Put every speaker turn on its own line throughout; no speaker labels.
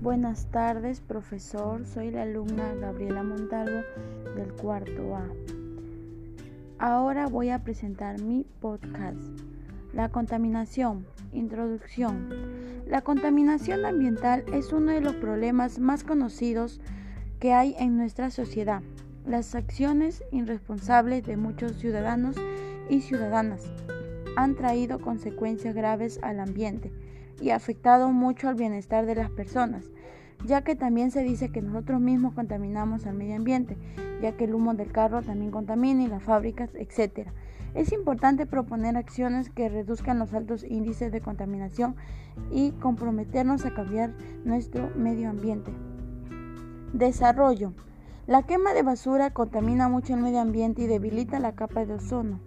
Buenas tardes, profesor. Soy la alumna Gabriela Montalvo del cuarto A. Ahora voy a presentar mi podcast. La contaminación. Introducción. La contaminación ambiental es uno de los problemas más conocidos que hay en nuestra sociedad. Las acciones irresponsables de muchos ciudadanos y ciudadanas han traído consecuencias graves al ambiente y afectado mucho al bienestar de las personas, ya que también se dice que nosotros mismos contaminamos al medio ambiente, ya que el humo del carro también contamina y las fábricas, etc. Es importante proponer acciones que reduzcan los altos índices de contaminación y comprometernos a cambiar nuestro medio ambiente. Desarrollo. La quema de basura contamina mucho el medio ambiente y debilita la capa de ozono.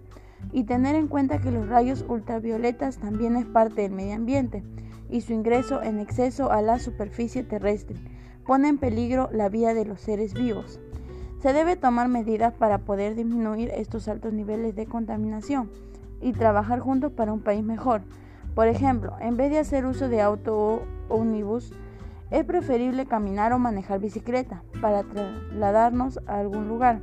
Y tener en cuenta que los rayos ultravioletas también es parte del medio ambiente y su ingreso en exceso a la superficie terrestre pone en peligro la vida de los seres vivos. Se debe tomar medidas para poder disminuir estos altos niveles de contaminación y trabajar juntos para un país mejor. Por ejemplo, en vez de hacer uso de auto o ómnibus, es preferible caminar o manejar bicicleta para trasladarnos a algún lugar,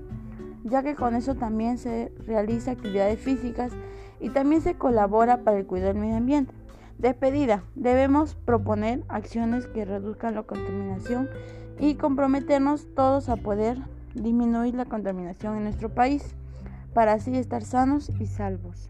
ya que con eso también se realiza actividades físicas y también se colabora para el cuidado del medio ambiente. Despedida. Debemos proponer acciones que reduzcan la contaminación y comprometernos todos a poder disminuir la contaminación en nuestro país para así estar sanos y salvos.